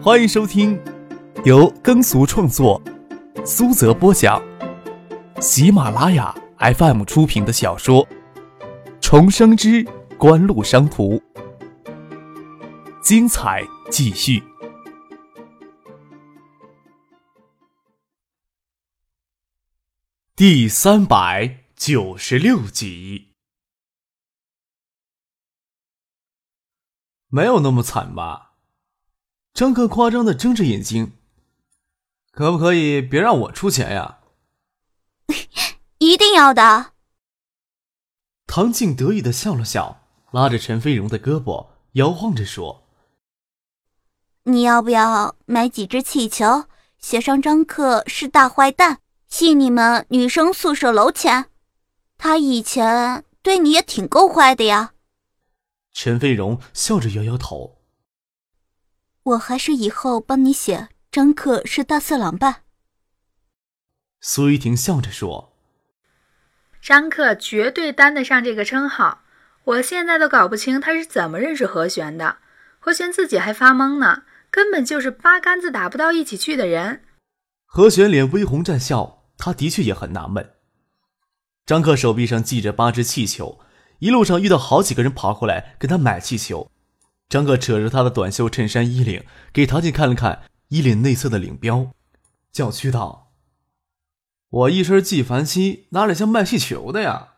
欢迎收听由耕俗创作、苏泽播讲、喜马拉雅 FM 出品的小说《重生之官路商途》，精彩继续，第三百九十六集。没有那么惨吧？张克夸张的睁着眼睛，可不可以别让我出钱呀？一定要的。唐静得意的笑了笑，拉着陈飞荣的胳膊，摇晃着说：“你要不要买几只气球，写上张克是大坏蛋，信你们女生宿舍楼前？他以前对你也挺够坏的呀。”陈飞荣笑着摇摇头：“我还是以后帮你写张克是大色狼吧。”苏玉婷笑着说：“张克绝对担得上这个称号。我现在都搞不清他是怎么认识何璇的，何璇自己还发懵呢，根本就是八竿子打不到一起去的人。”何璇脸微红绽笑，他的确也很纳闷。张克手臂上系着八只气球。一路上遇到好几个人跑过来跟他买气球，张克扯着他的短袖衬衫衣领给唐静看了看衣领内侧的领标，叫屈道：“我一身纪梵希哪里像卖气球的呀？”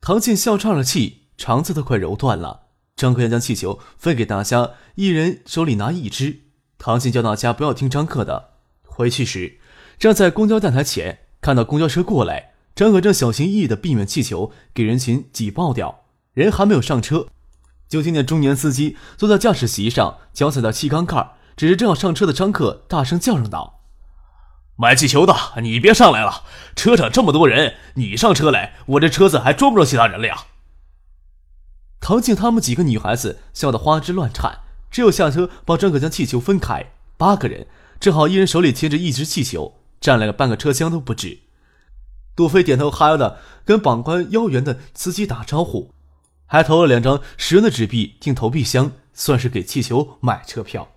唐静笑岔了气，肠子都快揉断了。张克要将气球分给大家，一人手里拿一只。唐静叫大家不要听张克的。回去时，站在公交站台前，看到公交车过来。张可正小心翼翼地避免气球给人群挤爆掉，人还没有上车，就听见中年司机坐在驾驶席上，脚踩到气缸盖，指着正要上车的张克，大声叫嚷道：“买气球的，你别上来了！车上这么多人，你上车来，我这车子还装不着其他人了呀！”唐静他们几个女孩子笑得花枝乱颤，只有下车帮张可将气球分开。八个人正好一人手里牵着一只气球，占了个半个车厢都不止。杜飞点头哈腰的跟膀宽腰圆的司机打招呼，还投了两张十元的纸币进投币箱，算是给气球买车票。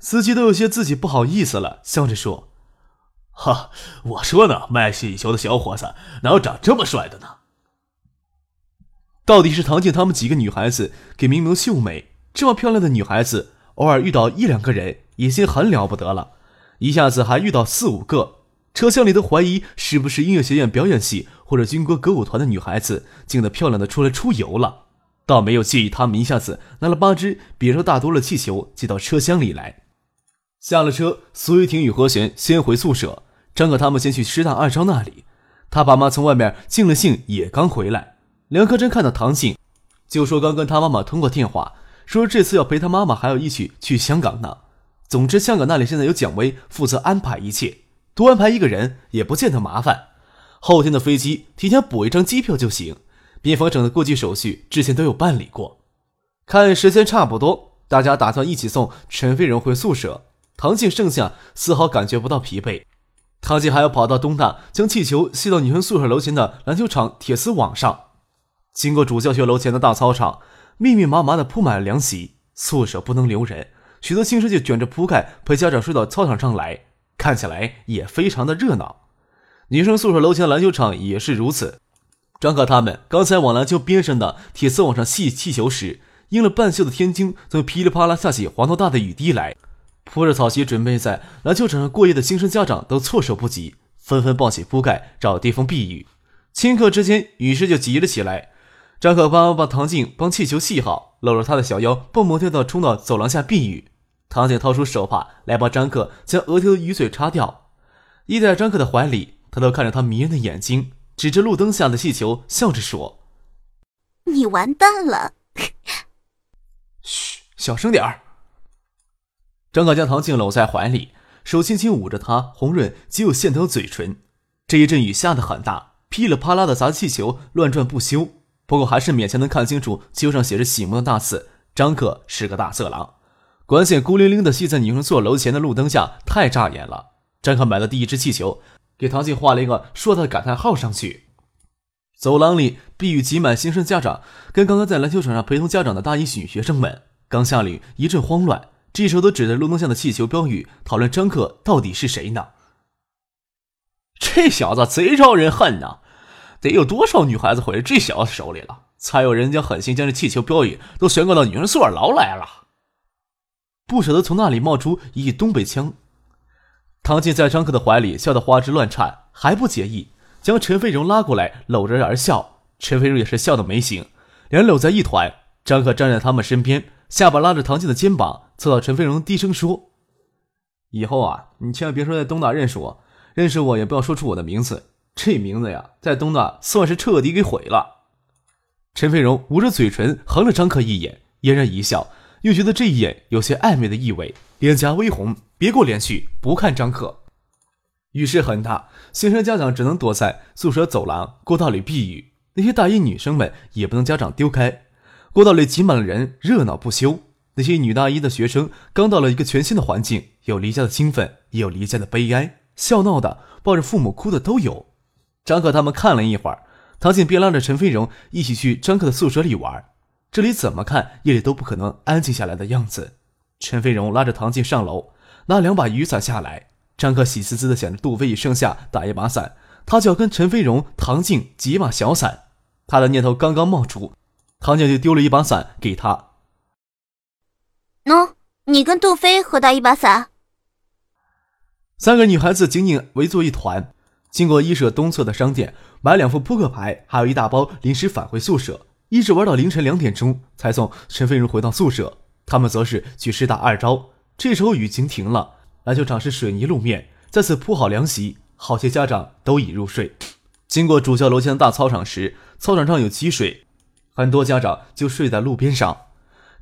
司机都有些自己不好意思了，笑着说：“哈，我说呢，卖气球的小伙子哪有长这么帅的呢？”到底是唐静他们几个女孩子给明明秀美，这么漂亮的女孩子，偶尔遇到一两个人已经很了不得了，一下子还遇到四五个。车厢里都怀疑是不是音乐学院表演系或者军歌歌舞团的女孩子静得漂亮的出来出游了，倒没有介意他们一下子拿了八只比人大多了气球寄到车厢里来。下了车，苏玉婷与何璇先回宿舍，张可他们先去师大二招那里。他爸妈从外面进了信也刚回来。梁克珍看到唐静，就说刚跟他妈妈通过电话，说这次要陪他妈妈还要一起去香港呢。总之，香港那里现在有蒋薇负责安排一切。多安排一个人也不见得麻烦，后天的飞机提前补一张机票就行。边防省的过境手续之前都有办理过。看时间差不多，大家打算一起送陈飞荣回宿舍。唐静剩下丝毫感觉不到疲惫。唐静还要跑到东大，将气球系到女生宿舍楼前的篮球场铁丝网上。经过主教学楼前的大操场，密密麻麻的铺满了凉席。宿舍不能留人，许多新生就卷着铺盖陪家长睡到操场上来。看起来也非常的热闹，女生宿舍楼前篮球场也是如此。张可他们刚才往篮球边上的铁丝网上系气球时，阴了半袖的天津从噼里啪啦下起黄豆大的雨滴来。铺着草席准备在篮球场上过夜的新生家长都措手不及，纷纷抱起铺盖找地方避雨。顷刻之间，雨势就急了起来。张可帮把唐静帮气球系好，搂着她的小腰，蹦蹦跳跳冲到走廊下避雨。唐静掏出手帕来帮张克将额头的雨水擦掉，依在张克的怀里，他都看着他迷人的眼睛，指着路灯下的气球，笑着说：“你完蛋了。”嘘，小声点儿。张可将唐静搂在怀里，手轻轻捂着她红润极有线条的嘴唇。这一阵雨下得很大，噼里啪啦的砸气球乱转不休，不过还是勉强能看清楚气球上写着醒目的大字：“张可是个大色狼。”管线孤零零的系在女生座楼前的路灯下，太扎眼了。张可买了第一只气球，给唐静画了一个硕大的感叹号上去。走廊里，避雨挤满新生家长跟刚刚在篮球场上陪同家长的大一女学生们。刚下雨，一阵慌乱。这时候都指着路灯下的气球标语讨论张克到底是谁呢？这小子贼招人恨呐！得有多少女孩子毁在这小子手里了，才有人将狠心将这气球标语都悬挂到女生宿舍楼来了？不舍得从那里冒出一东北腔。唐静在张克的怀里笑得花枝乱颤，还不介意，将陈飞荣拉过来搂着而笑。陈飞荣也是笑得没形，两人搂在一团。张克站在他们身边，下巴拉着唐静的肩膀，凑到陈飞荣，低声说：“以后啊，你千万别说在东大认识我，认识我也不要说出我的名字。这名字呀，在东大算是彻底给毁了。”陈飞荣捂着嘴唇，横了张克一眼，嫣然一笑，又觉得这一眼有些暧昧的意味，脸颊微红，别过脸去，不看张克。雨势很大，新生家长只能躲在宿舍走廊、过道里避雨。那些大一女生们也不能家长丢开。过道里挤满了人，热闹不休。那些女大一的学生刚到了一个全新的环境，有离家的兴奋，也有离家的悲哀，笑闹的、抱着父母哭的都有。张克他们看了一会儿，唐静便拉着陈飞荣一起去张克的宿舍里玩。这里怎么看夜里都不可能安静下来的样子。陈飞荣拉着唐静上楼，拿两把雨伞下来。张克喜滋滋的想着杜飞与剩下打一把伞，他就要跟陈飞荣、唐静挤一把小伞。他的念头刚刚冒出，唐静就丢了一把伞给他。喏，你跟杜飞合打一把伞。三个女孩子紧紧围坐一团，经过一舍东侧的商店买两副扑克牌，还有一大包零食，返回宿舍，一直玩到凌晨两点钟才送陈飞荣回到宿舍。他们则是去师大二招。这时候雨晴停了，篮球场是水泥路面，再次铺好凉席，好些家长都已入睡。经过主教楼前的大操场时，操场上有积水，很多家长就睡在路边上。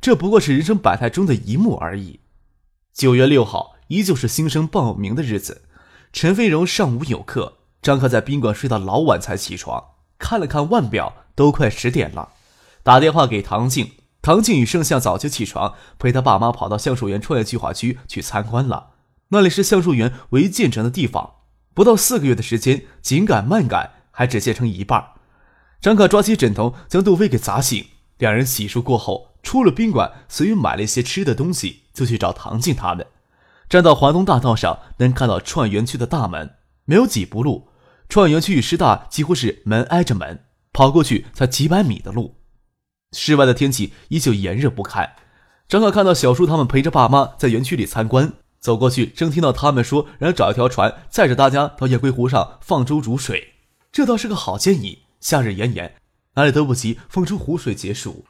这不过是人生百态中的一幕而已。九月六号依旧是新生报名的日子，陈飞荣上午有课，张克在宾馆睡到老晚才起床，看了看腕表，都快十点了，打电话给唐静，唐静与盛夏早就起床，陪他爸妈跑到橡树园创业计划区去参观了，那里是橡树园唯一建成的地方。不到四个月的时间，紧赶慢赶。还只建成一半。张可抓起枕头将杜飞给砸醒。两人洗漱过后，出了宾馆，随意买了一些吃的东西，就去找唐静他们。站到华东大道上，能看到创业园区的大门。没有几步路，创业园区与师大几乎是门挨着门，跑过去才几百米的路。室外的天气依旧炎热不堪。张克看到小叔他们陪着爸妈在园区里参观，走过去，正听到他们说让找一条船载着大家到夜归湖上放舟煮水。这倒是个好建议。夏日炎炎，哪里都不及放出湖水解暑。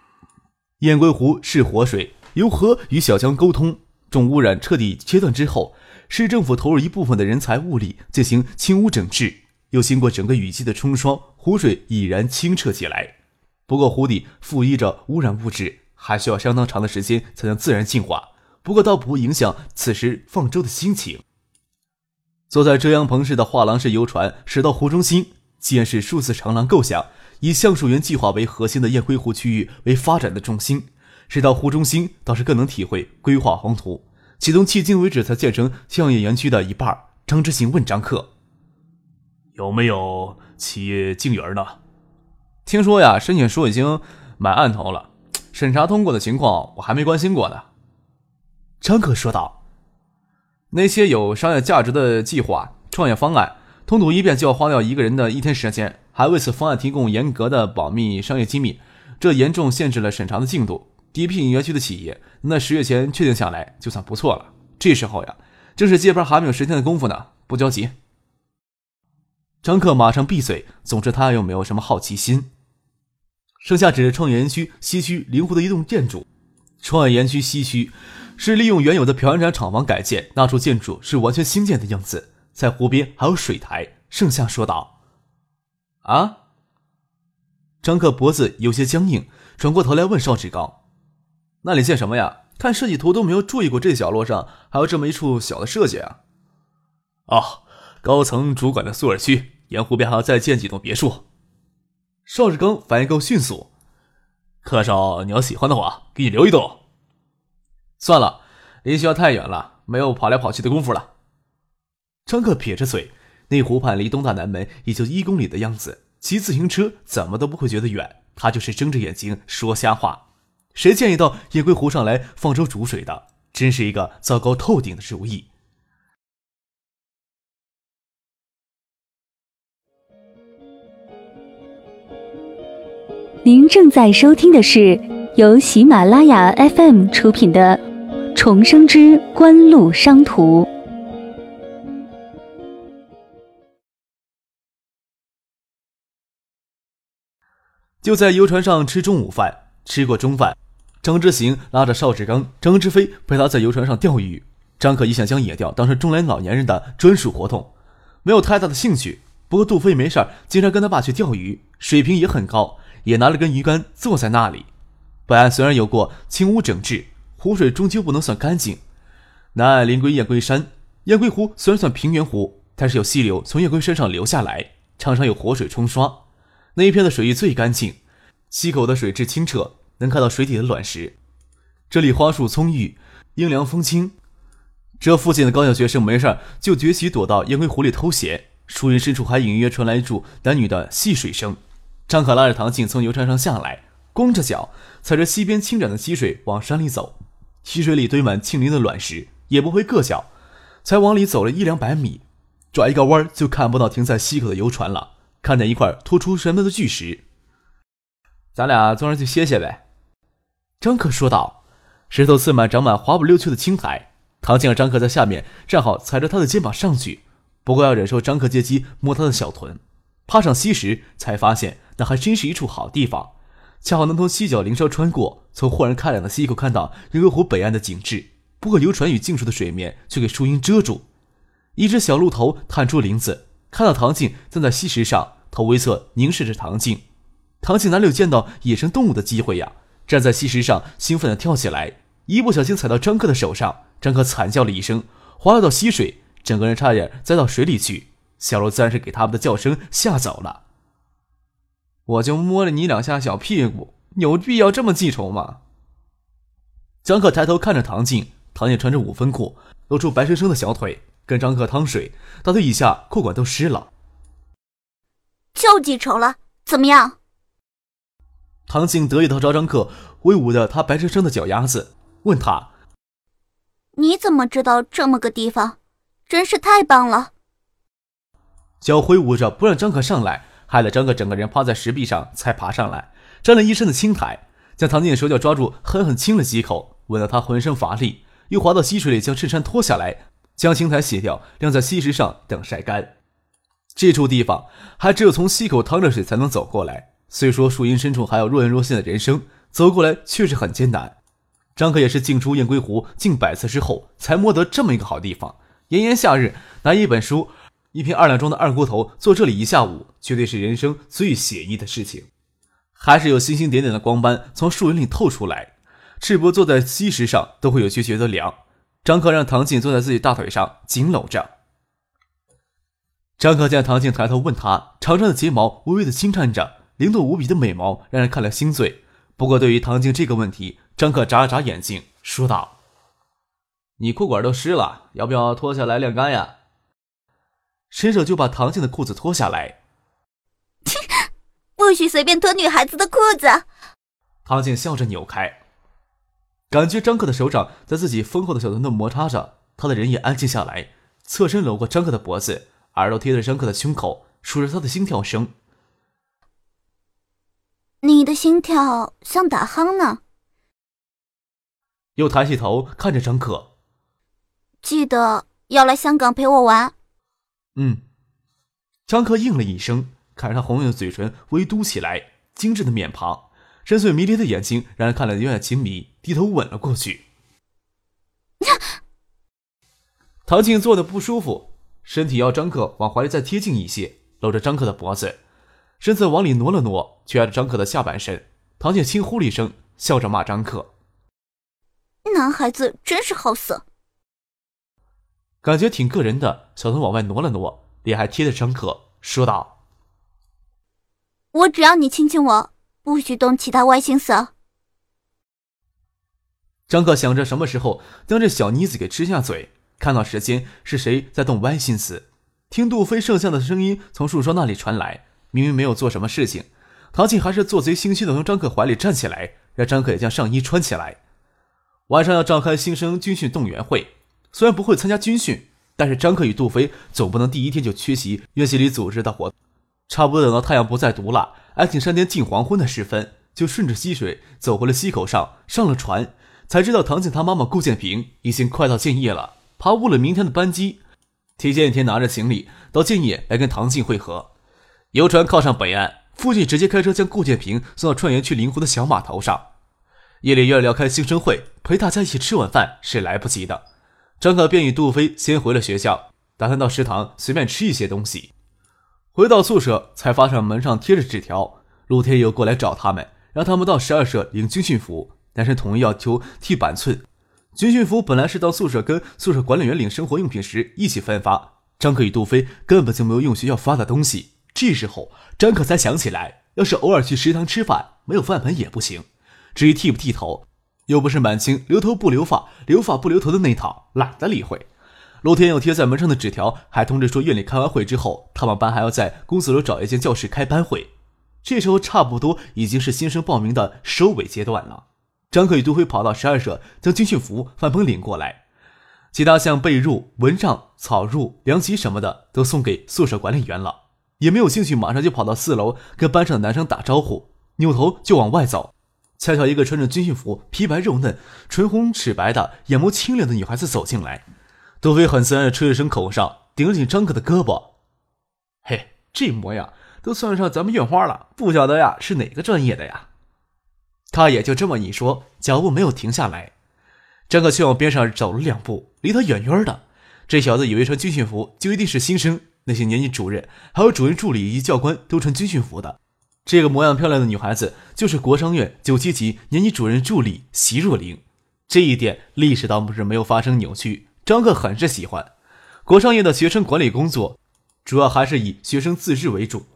雁归湖是活水，由河与小江沟通。重污染彻底切断之后，市政府投入一部分的人财物力进行清污整治，又经过整个雨季的冲刷，湖水已然清澈起来。不过湖底附依着污染物质，还需要相当长的时间才能自然净化。不过倒不会影响此时放舟的心情。坐在遮阳棚式的画廊式游船驶到湖中心。既然是数字长廊构想，以橡树园计划为核心的雁归湖区域为发展的重心，驶到湖中心倒是更能体会规划宏图。启动迄今为止才建成创业园区的一半。张之行问张克：“有没有企业经营呢？”听说呀，申请书已经满案头了，审查通过的情况我还没关心过呢。张克说道：“那些有商业价值的计划、创业方案。”通读一遍就要花掉一个人的一天时间，还为此方案提供严格的保密商业机密，这严重限制了审查的进度。第一批园区的企业，那十月前确定下来就算不错了。这时候呀，正是接班还没有十天的功夫呢，不着急。张克马上闭嘴，总之他又没有什么好奇心。剩下指着创业园区西区灵湖的一栋建筑。创业园区西区是利用原有的漂洋厂房改建，那处建筑是完全新建的样子。在湖边还有水台，盛夏说道：“啊。”张克脖子有些僵硬，转过头来问邵志刚：“那里建什么呀？看设计图都没有注意过这角落上还有这么一处小的设计啊。”“哦，高层主管的宿舍区，沿湖边还要再建几栋别墅。”邵志刚反应够迅速：“客少，你要喜欢的话，给你留一栋。”“算了，离学校太远了，没有跑来跑去的功夫了。”张克撇着嘴，那湖畔离东大南门也就一公里的样子，骑自行车怎么都不会觉得远。他就是睁着眼睛说瞎话。谁建议到夜归湖上来放舟煮水的？真是一个糟糕透顶的主意。您正在收听的是由喜马拉雅 FM 出品的《重生之官路商途》。就在游船上吃中午饭，吃过中饭，张之行拉着邵志刚、张之飞陪他在游船上钓鱼。张可一向将野钓当成中年老年人的专属活动，没有太大的兴趣。不过杜飞没事经常跟他爸去钓鱼，水平也很高。也拿了根鱼竿坐在那里。本案虽然有过清污整治，湖水终究不能算干净。南岸临归雁归山，雁归湖虽然算平原湖，但是有溪流从雁归山上流下来，常常有活水冲刷。那一片的水域最干净，溪口的水质清澈，能看到水底的卵石。这里花树葱郁，阴凉风清。这附近的高校学生没事就崛起躲到雁归湖里偷闲，树荫深处还隐约传来一处男女的戏水声。张可拉着唐静从游船上下来，光着脚踩着溪边清展的溪水往山里走。溪水里堆满青鳞的卵石，也不会硌脚。才往里走了一两百米，转一个弯就看不到停在溪口的游船了。看见一块突出神门的巨石，咱俩坐上去歇歇呗。张可说道。石头刺满长满滑不溜秋的青苔。唐静让张可在下面站好，踩着他的肩膀上去，不过要忍受张可借机摸他的小臀。爬上溪时，才发现。那还真是一处好地方，恰好能从溪角灵梢穿过，从豁然开朗的溪口看到人格湖北岸的景致。不过游船与近处的水面却给树荫遮住。一只小鹿头探出林子，看到唐静站在溪石上，头微侧凝视着唐静。唐静哪里有见到野生动物的机会呀？站在溪石上，兴奋地跳起来，一不小心踩到张克的手上，张克惨叫了一声，滑落到溪水，整个人差点栽到水里去。小鹿自然是给他们的叫声吓走了。我就摸了你两下小屁股，有必要这么记仇吗？张克抬头看着唐静，唐静穿着五分裤，露出白生生的小腿，跟张克趟水，大腿以下裤管都湿了。就记仇了，怎么样？唐静得意的朝张克挥舞着他白生生的脚丫子，问他：“你怎么知道这么个地方？真是太棒了！”脚挥舞着不让张克上来。害得张克整个人趴在石壁上才爬上来，沾了一身的青苔，将唐静的手脚抓住，狠狠亲了几口，吻得他浑身乏力，又滑到溪水里将衬衫脱下来，将青苔洗掉，晾在溪石上等晒干。这处地方还只有从溪口淌着水才能走过来，虽说树荫深处还有若隐若现的人声，走过来确实很艰难。张克也是进出雁归湖近百次之后，才摸得这么一个好地方。炎炎夏日，拿一本书。一瓶二两装的二锅头，坐这里一下午，绝对是人生最写意的事情。还是有星星点点的光斑从树林里透出来，赤膊坐在溪石上都会有些觉得凉。张克让唐静坐在自己大腿上紧搂着。张克见唐静抬头问他，长长的睫毛微微的轻颤着，灵动无比的美眸让人看了心醉。不过对于唐静这个问题，张克眨了眨眼睛，说道：“你裤管都湿了，要不要脱下来晾干呀？”伸手就把唐静的裤子脱下来。不许随便脱女孩子的裤子。唐静笑着扭开，感觉张克的手掌在自己丰厚的小臀上摩擦着，他的人也安静下来，侧身搂过张克的脖子，耳朵贴着张克的胸口，数着他的心跳声。你的心跳像打鼾呢。又抬起头看着张克，记得要来香港陪我玩。嗯，张克应了一声，看着他红润的嘴唇微嘟起来，精致的面庞，深邃迷离的眼睛，让人看了有点情迷，低头吻了过去。唐静坐的不舒服，身体要张克往怀里再贴近一些，搂着张克的脖子，身子往里挪了挪，却挨着张克的下半身。唐静轻呼了一声，笑着骂张克：“男孩子真是好色。”感觉挺个人的，小头往外挪了挪，脸还贴着张可，说道：“我只要你亲亲我，不许动其他歪心思。”张可想着什么时候将这小妮子给吃下嘴，看到时间是谁在动歪心思。听杜飞剩下的声音从树梢那里传来，明明没有做什么事情，唐静还是做贼心虚的从张可怀里站起来，让张可也将上衣穿起来。晚上要召开新生军训动员会，虽然不会参加军训，但是张克与杜飞总不能第一天就缺席院系里组织的活动。差不多等到太阳不再毒辣，安庆山巅近黄昏的时分，就顺着溪水走回了溪口上，上了船，才知道唐静他妈妈顾建平已经快到建业了，爬误了明天的班机，提前一天拿着行李到建业来跟唐静会合。游船靠上北岸，父亲直接开车将顾建平送到串园去灵湖的小码头上。夜里又要聊开新生会，陪大家一起吃晚饭是来不及的。张可便与杜飞先回了学校，打算到食堂随便吃一些东西。回到宿舍，才发现门上贴着纸条，陆天佑过来找他们，让他们到十二社领军训服，但是统一要求剃板寸。军训服本来是到宿舍跟宿舍管理员领生活用品时一起分发，张可与杜飞根本就没有用学校发的东西。这时候，张可才想起来，要是偶尔去食堂吃饭，没有饭盆也不行。至于剃不剃头，又不是满清留头不留发，留发不留头的那套，懒得理会。陆天佑贴在门上的纸条还通知说，院里开完会之后，他们班还要在公司楼找一间教室开班会。这时候差不多已经是新生报名的收尾阶段了。张可与杜飞跑到十二社，将军训服、范鹏领过来，其他像被褥、蚊帐、草褥、凉席什么的都送给宿舍管理员了。也没有兴趣，马上就跑到四楼跟班上的男生打招呼，扭头就往外走。恰巧一个穿着军训服、皮白肉嫩、唇红齿白的、眼眸清亮的女孩子走进来。杜飞很自然的吹了声口哨，顶了顶张可的胳膊：“嘿，这模样都算上咱们院花了，不晓得呀是哪个专业的呀？”他也就这么一说，脚步没有停下来。张可却往边上走了两步，离他远远的。这小子以为穿军训服就一定是新生，那些年级主任还有主任助理以及教官都穿军训服的。这个模样漂亮的女孩子，就是国商院九七级年级主任助理席若琳。这一点历史倒不是没有发生扭曲。张克很是喜欢。国商院的学生管理工作，主要还是以学生自治为主。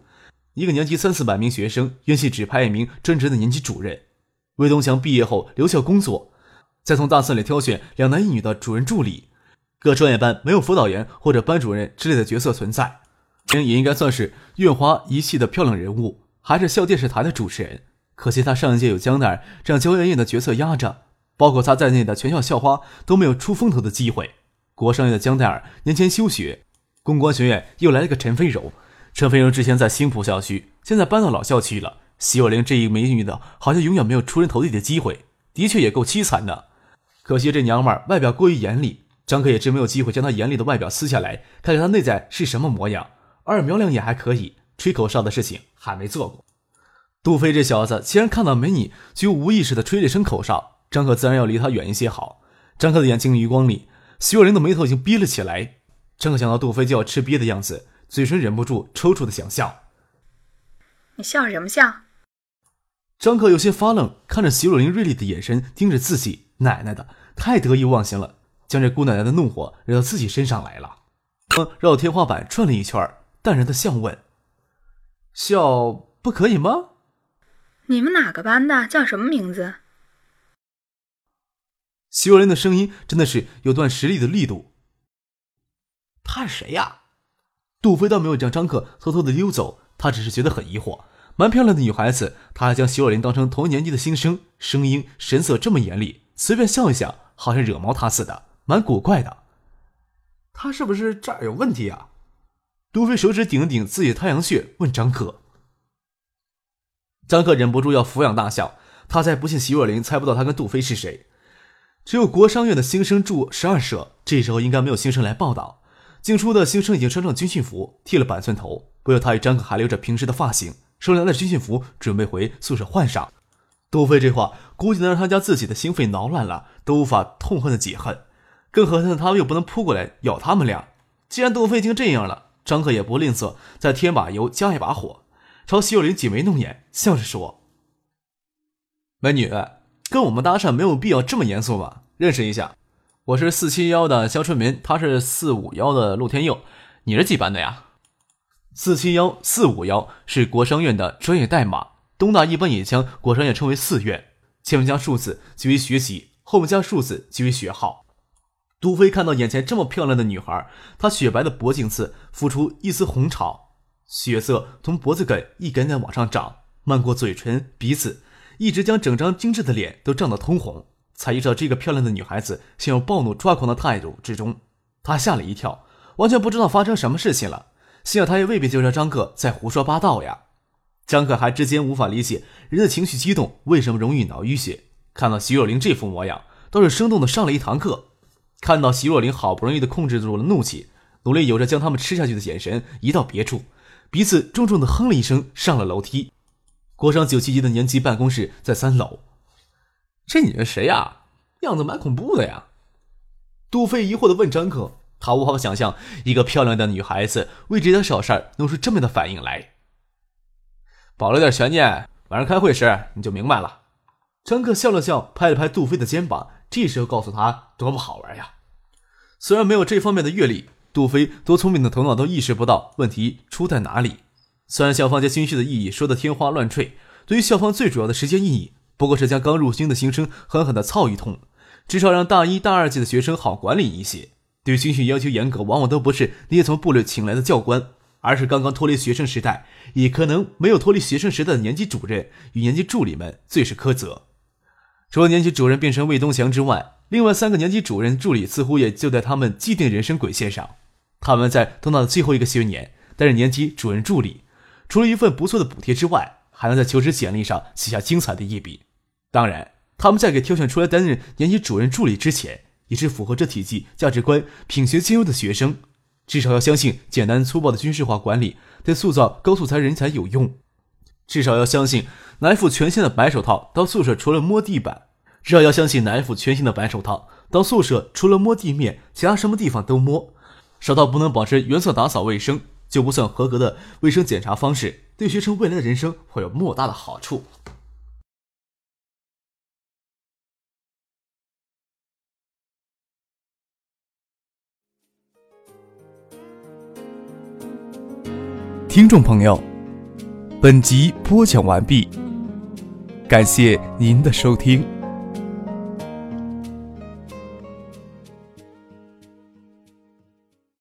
一个年级三四百名学生，院系只派一名专职的年级主任。魏东强毕业后留校工作，再从大四里挑选两男一女的主任助理。各专业班没有辅导员或者班主任之类的角色存在，也应该算是院花一系的漂亮人物。还是校电视台的主持人，可惜他上一届有江奈儿这样娇艳艳的角色压着，包括他在内的全校校花都没有出风头的机会。国商院的江奈儿年前休学，公关学院又来了个陈飞柔。陈飞柔之前在新浦校区，现在搬到老校区了。席若琳这一美女的，好像永远没有出人头地的机会，的确也够凄惨的。可惜这娘们儿外表过于严厉，张可也真没有机会将她严厉的外表撕下来，看看她内在是什么模样。二苗亮也还可以。吹口哨的事情还没做过，杜飞这小子既然看到美女就无意识的吹了声口哨，张可自然要离他远一些好。张可的眼睛余光里，徐若琳的眉头已经逼了起来。张可想到杜飞就要吃瘪的样子，嘴唇忍不住抽搐的想笑。你笑什么笑？张可有些发愣，看着徐若琳锐利的眼神盯着自己，奶奶的，太得意忘形了，将这姑奶奶的怒火惹到自己身上来了。绕天花板转了一圈，淡然的笑问。笑不可以吗？你们哪个班的？叫什么名字？徐若琳的声音真的是有段实力的力度。他是谁呀？杜飞倒没有将张克偷偷的溜走，他只是觉得很疑惑。蛮漂亮的女孩子，他还将徐若琳当成同一年级的新生，声音神色这么严厉，随便笑一下，好像惹毛他似的，蛮古怪的。他是不是这儿有问题啊？杜飞手指顶了顶自己的太阳穴，问张克。张克忍不住要抚养大笑，他才不信席若琳猜不到他跟杜飞是谁。只有国商院的新生住十二社，这时候应该没有新生来报道。进出的新生已经穿上军训服，剃了板寸头，不料他与张克还留着平时的发型，收来的军训服准备回宿舍换上。杜飞这话估计能让他将自己的心肺挠乱了，都无法痛恨的解恨。更何况他又不能扑过来咬他们俩。既然杜飞已经这样了。张克也不吝啬，再添把油，加一把火，朝徐若琳挤眉弄眼，笑着说：“美女，跟我们搭讪没有必要这么严肃吧？认识一下，我是四七幺的肖春明，他是四五幺的陆天佑，你是几班的呀？”四七幺、四五幺是国商院的专业代码，东大一般也将国商院称为四院，前面加数字即为学籍，后面加数字即为学号。杜飞看到眼前这么漂亮的女孩，她雪白的脖颈刺浮出一丝红潮，血色从脖子根一点点往上涨，漫过嘴唇、鼻子，一直将整张精致的脸都涨得通红，才意识到这个漂亮的女孩子陷入暴怒抓狂的态度之中，他吓了一跳，完全不知道发生什么事情了。幸好他也未必就让张克在胡说八道呀。张克还至今无法理解人的情绪激动为什么容易脑淤血，看到徐若琳这副模样，倒是生动的上了一堂课。看到席若琳好不容易的控制住了怒气，努力有着将他们吃下去的眼神移到别处，鼻子重重的哼了一声，上了楼梯。国商九七级的年级办公室在三楼。这女人谁呀？样子蛮恐怖的呀。杜飞疑惑的问张克。他无法想象一个漂亮的女孩子为这点小事儿弄出这么的反应来。保留点悬念，晚上开会时你就明白了。张克笑了笑，拍了拍杜飞的肩膀，这时候告诉他多么好玩呀。虽然没有这方面的阅历，杜飞多聪明的头脑都意识不到问题出在哪里。虽然校方将军训的意义说得天花乱坠，对于校方最主要的时间意义，不过是将刚入新的新生狠狠的操一通，至少让大一大二届的学生好管理一些。对军训要求严格，往往都不是那些从部队请来的教官，而是刚刚脱离学生时代，也可能没有脱离学生时代的年级主任与年级助理们最是苛责。除了年级主任变成魏东祥之外，另外三个年级主任助理似乎也就在他们既定人生轨线上。他们在东大的最后一个学年担任年级主任助理，除了一份不错的补贴之外，还能在求职简历上写下精彩的一笔。当然，他们在给挑选出来担任年级主任助理之前。也是符合这体系价值观、品学兼优的学生，至少要相信简单粗暴的军事化管理对塑造高素材人才有用；至少要相信拿一副全新的白手套到宿舍除了摸地板，至少要相信拿一副全新的白手套到宿舍除了摸地面，其他什么地方都摸。少到不能保持原色打扫卫生就不算合格的卫生检查方式，对学生未来的人生会有莫大的好处。听众朋友，本集播讲完毕，感谢您的收听。